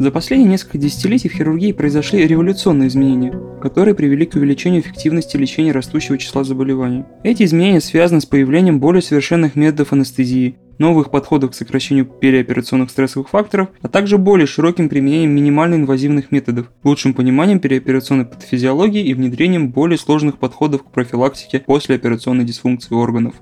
За последние несколько десятилетий в хирургии произошли революционные изменения, которые привели к увеличению эффективности лечения растущего числа заболеваний. Эти изменения связаны с появлением более совершенных методов анестезии, новых подходов к сокращению переоперационных стрессовых факторов, а также более широким применением минимально инвазивных методов, лучшим пониманием переоперационной патофизиологии и внедрением более сложных подходов к профилактике послеоперационной дисфункции органов.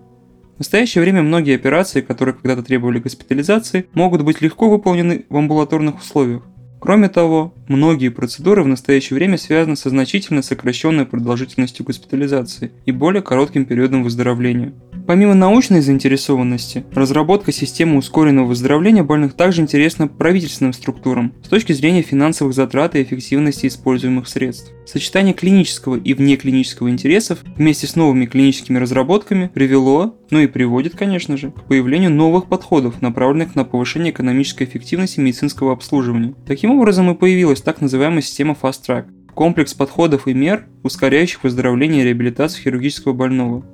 В настоящее время многие операции, которые когда-то требовали госпитализации, могут быть легко выполнены в амбулаторных условиях. Кроме того, многие процедуры в настоящее время связаны со значительно сокращенной продолжительностью госпитализации и более коротким периодом выздоровления. Помимо научной заинтересованности, разработка системы ускоренного выздоровления больных также интересна правительственным структурам с точки зрения финансовых затрат и эффективности используемых средств. Сочетание клинического и внеклинического интересов вместе с новыми клиническими разработками привело, ну и приводит, конечно же, к появлению новых подходов, направленных на повышение экономической эффективности медицинского обслуживания. Таким образом и появилась так называемая система Fast Track – комплекс подходов и мер, ускоряющих выздоровление и реабилитацию хирургического больного.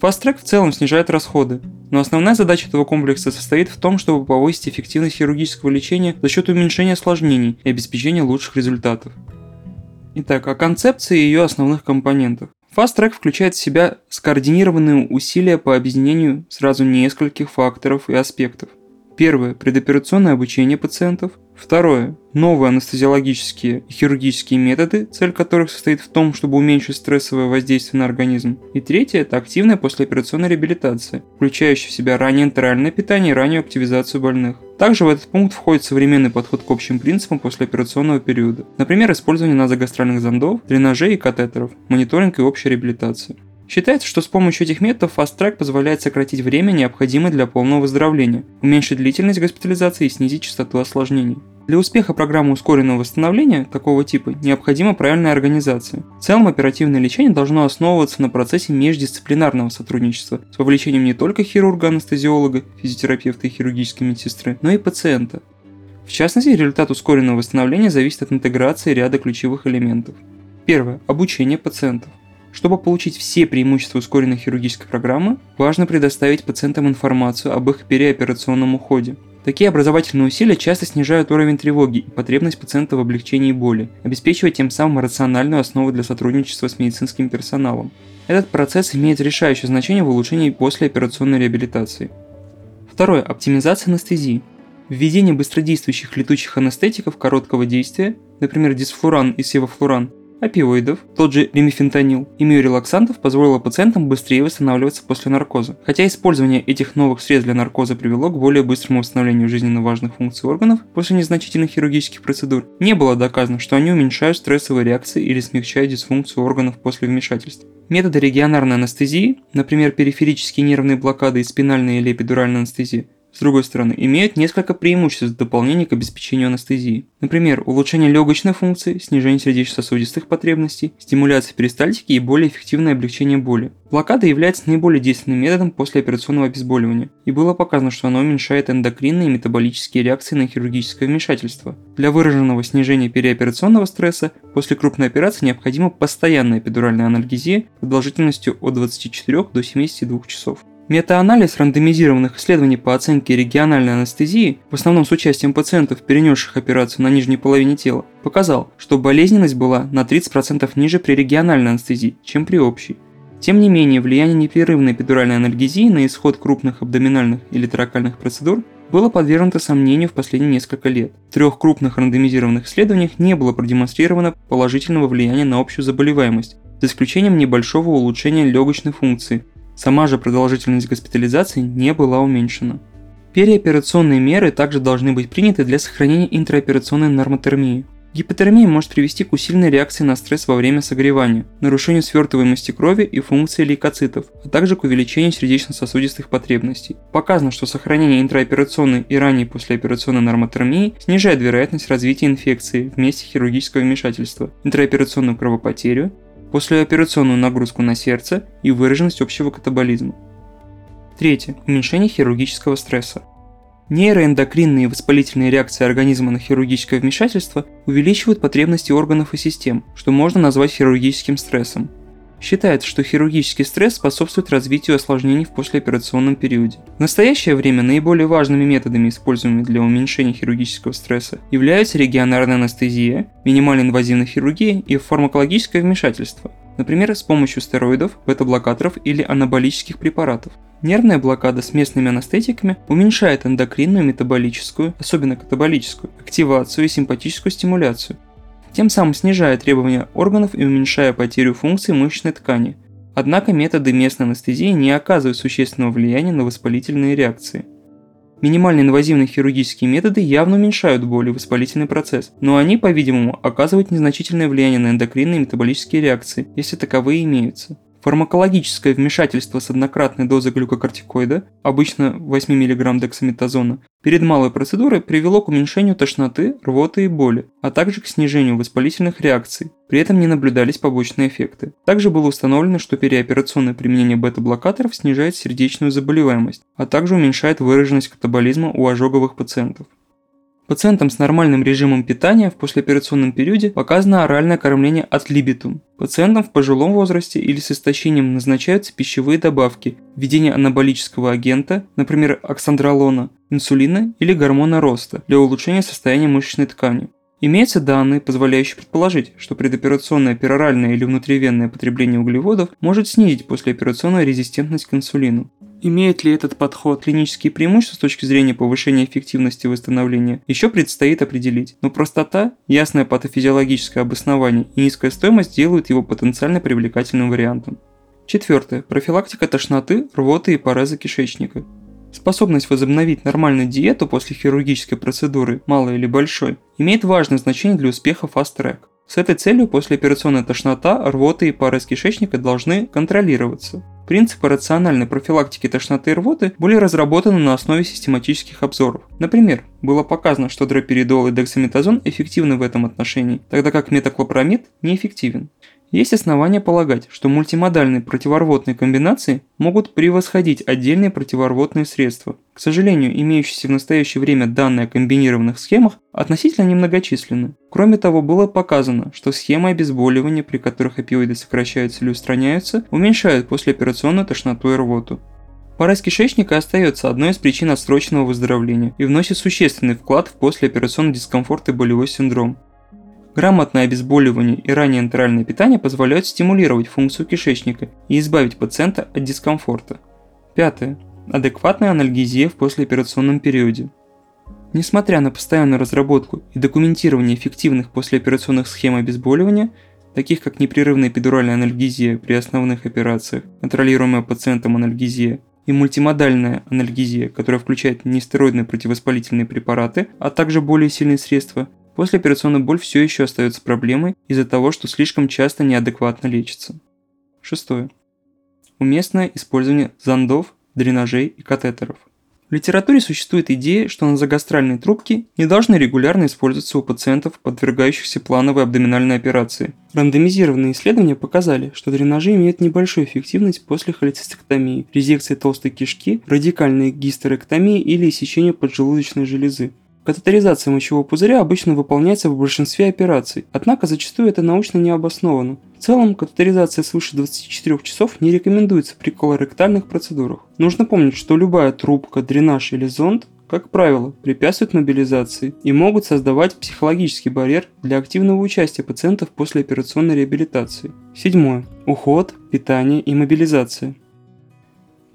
Fast-Track в целом снижает расходы, но основная задача этого комплекса состоит в том, чтобы повысить эффективность хирургического лечения за счет уменьшения осложнений и обеспечения лучших результатов. Итак, о концепции и ее основных компонентах. Fast Track включает в себя скоординированные усилия по объединению сразу нескольких факторов и аспектов. Первое – предоперационное обучение пациентов. Второе – новые анестезиологические и хирургические методы, цель которых состоит в том, чтобы уменьшить стрессовое воздействие на организм. И третье – это активная послеоперационная реабилитация, включающая в себя ранее энтеральное питание и раннюю активизацию больных. Также в этот пункт входит современный подход к общим принципам послеоперационного периода, например, использование назогастральных зондов, дренажей и катетеров, мониторинг и общая реабилитация. Считается, что с помощью этих методов Fast Track позволяет сократить время, необходимое для полного выздоровления, уменьшить длительность госпитализации и снизить частоту осложнений. Для успеха программы ускоренного восстановления такого типа необходима правильная организация. В целом оперативное лечение должно основываться на процессе междисциплинарного сотрудничества с вовлечением не только хирурга, анестезиолога, физиотерапевта и хирургической медсестры, но и пациента. В частности, результат ускоренного восстановления зависит от интеграции ряда ключевых элементов. Первое. Обучение пациентов. Чтобы получить все преимущества ускоренной хирургической программы, важно предоставить пациентам информацию об их переоперационном уходе. Такие образовательные усилия часто снижают уровень тревоги и потребность пациента в облегчении боли, обеспечивая тем самым рациональную основу для сотрудничества с медицинским персоналом. Этот процесс имеет решающее значение в улучшении послеоперационной реабилитации. Второе. Оптимизация анестезии. Введение быстродействующих летучих анестетиков короткого действия, например, дисфлуран и севофлуран, опиоидов, тот же ремифентанил, и миорелаксантов позволило пациентам быстрее восстанавливаться после наркоза. Хотя использование этих новых средств для наркоза привело к более быстрому восстановлению жизненно важных функций органов после незначительных хирургических процедур, не было доказано, что они уменьшают стрессовые реакции или смягчают дисфункцию органов после вмешательств. Методы регионарной анестезии, например, периферические нервные блокады и спинальная или эпидуральная анестезия, с другой стороны, имеют несколько преимуществ в дополнении к обеспечению анестезии. Например, улучшение легочной функции, снижение сердечно-сосудистых потребностей, стимуляция перистальтики и более эффективное облегчение боли. Блокада является наиболее действенным методом после операционного обезболивания, и было показано, что оно уменьшает эндокринные и метаболические реакции на хирургическое вмешательство. Для выраженного снижения переоперационного стресса после крупной операции необходима постоянная эпидуральная анальгезия продолжительностью от 24 до 72 часов. Метаанализ рандомизированных исследований по оценке региональной анестезии, в основном с участием пациентов, перенесших операцию на нижней половине тела, показал, что болезненность была на 30% ниже при региональной анестезии, чем при общей. Тем не менее, влияние непрерывной эпидуральной анальгезии на исход крупных абдоминальных или торакальных процедур было подвергнуто сомнению в последние несколько лет. В трех крупных рандомизированных исследованиях не было продемонстрировано положительного влияния на общую заболеваемость, за исключением небольшого улучшения легочной функции, Сама же продолжительность госпитализации не была уменьшена. Переоперационные меры также должны быть приняты для сохранения интраоперационной нормотермии. Гипотермия может привести к усиленной реакции на стресс во время согревания, нарушению свертываемости крови и функции лейкоцитов, а также к увеличению сердечно-сосудистых потребностей. Показано, что сохранение интраоперационной и ранней послеоперационной нормотермии снижает вероятность развития инфекции в месте хирургического вмешательства, интраоперационную кровопотерю, послеоперационную нагрузку на сердце и выраженность общего катаболизма. Третье. Уменьшение хирургического стресса. Нейроэндокринные и воспалительные реакции организма на хирургическое вмешательство увеличивают потребности органов и систем, что можно назвать хирургическим стрессом. Считается, что хирургический стресс способствует развитию осложнений в послеоперационном периоде. В настоящее время наиболее важными методами, используемыми для уменьшения хирургического стресса, являются регионарная анестезия, минимально инвазивная хирургия и фармакологическое вмешательство, например, с помощью стероидов, бета-блокаторов или анаболических препаратов. Нервная блокада с местными анестетиками уменьшает эндокринную, метаболическую, особенно катаболическую, активацию и симпатическую стимуляцию, тем самым снижая требования органов и уменьшая потерю функций мышечной ткани. Однако методы местной анестезии не оказывают существенного влияния на воспалительные реакции. Минимально инвазивные хирургические методы явно уменьшают боль и воспалительный процесс, но они, по-видимому, оказывают незначительное влияние на эндокринные и метаболические реакции, если таковые имеются. Фармакологическое вмешательство с однократной дозой глюкокортикоида, обычно 8 мг дексаметазона, перед малой процедурой привело к уменьшению тошноты, рвоты и боли, а также к снижению воспалительных реакций. При этом не наблюдались побочные эффекты. Также было установлено, что переоперационное применение бета-блокаторов снижает сердечную заболеваемость, а также уменьшает выраженность катаболизма у ожоговых пациентов. Пациентам с нормальным режимом питания в послеоперационном периоде показано оральное кормление от либитум. Пациентам в пожилом возрасте или с истощением назначаются пищевые добавки, введение анаболического агента, например, оксандролона, инсулина или гормона роста для улучшения состояния мышечной ткани. Имеются данные, позволяющие предположить, что предоперационное пероральное или внутривенное потребление углеводов может снизить послеоперационную резистентность к инсулину. Имеет ли этот подход клинические преимущества с точки зрения повышения эффективности восстановления, еще предстоит определить. Но простота, ясное патофизиологическое обоснование и низкая стоимость делают его потенциально привлекательным вариантом. Четвертое. Профилактика тошноты, рвоты и параза кишечника. Способность возобновить нормальную диету после хирургической процедуры, малой или большой, имеет важное значение для успеха Fast Track. С этой целью послеоперационная тошнота, рвота и параз кишечника должны контролироваться. Принципы рациональной профилактики тошноты и рвоты были разработаны на основе систематических обзоров. Например, было показано, что дроперидол и дексаметазон эффективны в этом отношении, тогда как метоклопромид неэффективен. Есть основания полагать, что мультимодальные противорвотные комбинации могут превосходить отдельные противорвотные средства. К сожалению, имеющиеся в настоящее время данные о комбинированных схемах относительно немногочисленны. Кроме того, было показано, что схемы обезболивания, при которых опиоиды сокращаются или устраняются, уменьшают послеоперационную тошноту и рвоту. Параз кишечника остается одной из причин отсроченного выздоровления и вносит существенный вклад в послеоперационный дискомфорт и болевой синдром. Грамотное обезболивание и раннее энтеральное питание позволяют стимулировать функцию кишечника и избавить пациента от дискомфорта. Пятое. Адекватная анальгезия в послеоперационном периоде. Несмотря на постоянную разработку и документирование эффективных послеоперационных схем обезболивания, таких как непрерывная эпидуральная анальгезия при основных операциях, контролируемая пациентом анальгезия, и мультимодальная анальгезия, которая включает нестероидные противовоспалительные препараты, а также более сильные средства, Послеоперационная боль все еще остается проблемой из-за того, что слишком часто неадекватно лечится. Шестое. Уместное использование зондов, дренажей и катетеров. В литературе существует идея, что назогастральные трубки не должны регулярно использоваться у пациентов, подвергающихся плановой абдоминальной операции. Рандомизированные исследования показали, что дренажи имеют небольшую эффективность после холецистектомии, резекции толстой кишки, радикальной гистерэктомии или иссечения поджелудочной железы. Катетеризация мочевого пузыря обычно выполняется в большинстве операций, однако зачастую это научно не обосновано. В целом, катетеризация свыше 24 часов не рекомендуется при колоректальных процедурах. Нужно помнить, что любая трубка, дренаж или зонд как правило, препятствуют мобилизации и могут создавать психологический барьер для активного участия пациентов после операционной реабилитации. Седьмое. Уход, питание и мобилизация.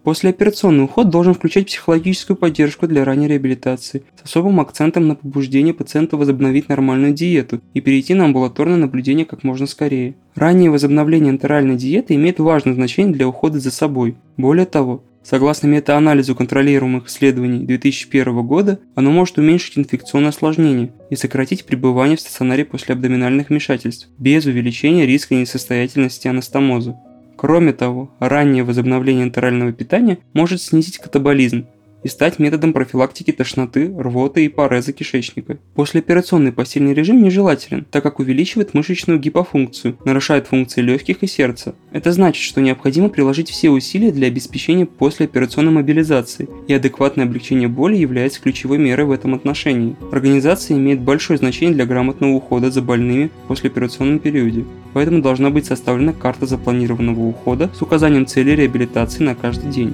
Послеоперационный уход должен включать психологическую поддержку для ранней реабилитации, с особым акцентом на побуждение пациента возобновить нормальную диету и перейти на амбулаторное наблюдение как можно скорее. Раннее возобновление энтеральной диеты имеет важное значение для ухода за собой. Более того, Согласно метаанализу контролируемых исследований 2001 года, оно может уменьшить инфекционное осложнение и сократить пребывание в стационаре после абдоминальных вмешательств, без увеличения риска несостоятельности анастомоза. Кроме того, раннее возобновление энтерального питания может снизить катаболизм и стать методом профилактики тошноты, рвоты и пареза кишечника. Послеоперационный постельный режим нежелателен, так как увеличивает мышечную гипофункцию, нарушает функции легких и сердца. Это значит, что необходимо приложить все усилия для обеспечения послеоперационной мобилизации, и адекватное облегчение боли является ключевой мерой в этом отношении. Организация имеет большое значение для грамотного ухода за больными в послеоперационном периоде, поэтому должна быть составлена карта запланированного ухода с указанием цели реабилитации на каждый день.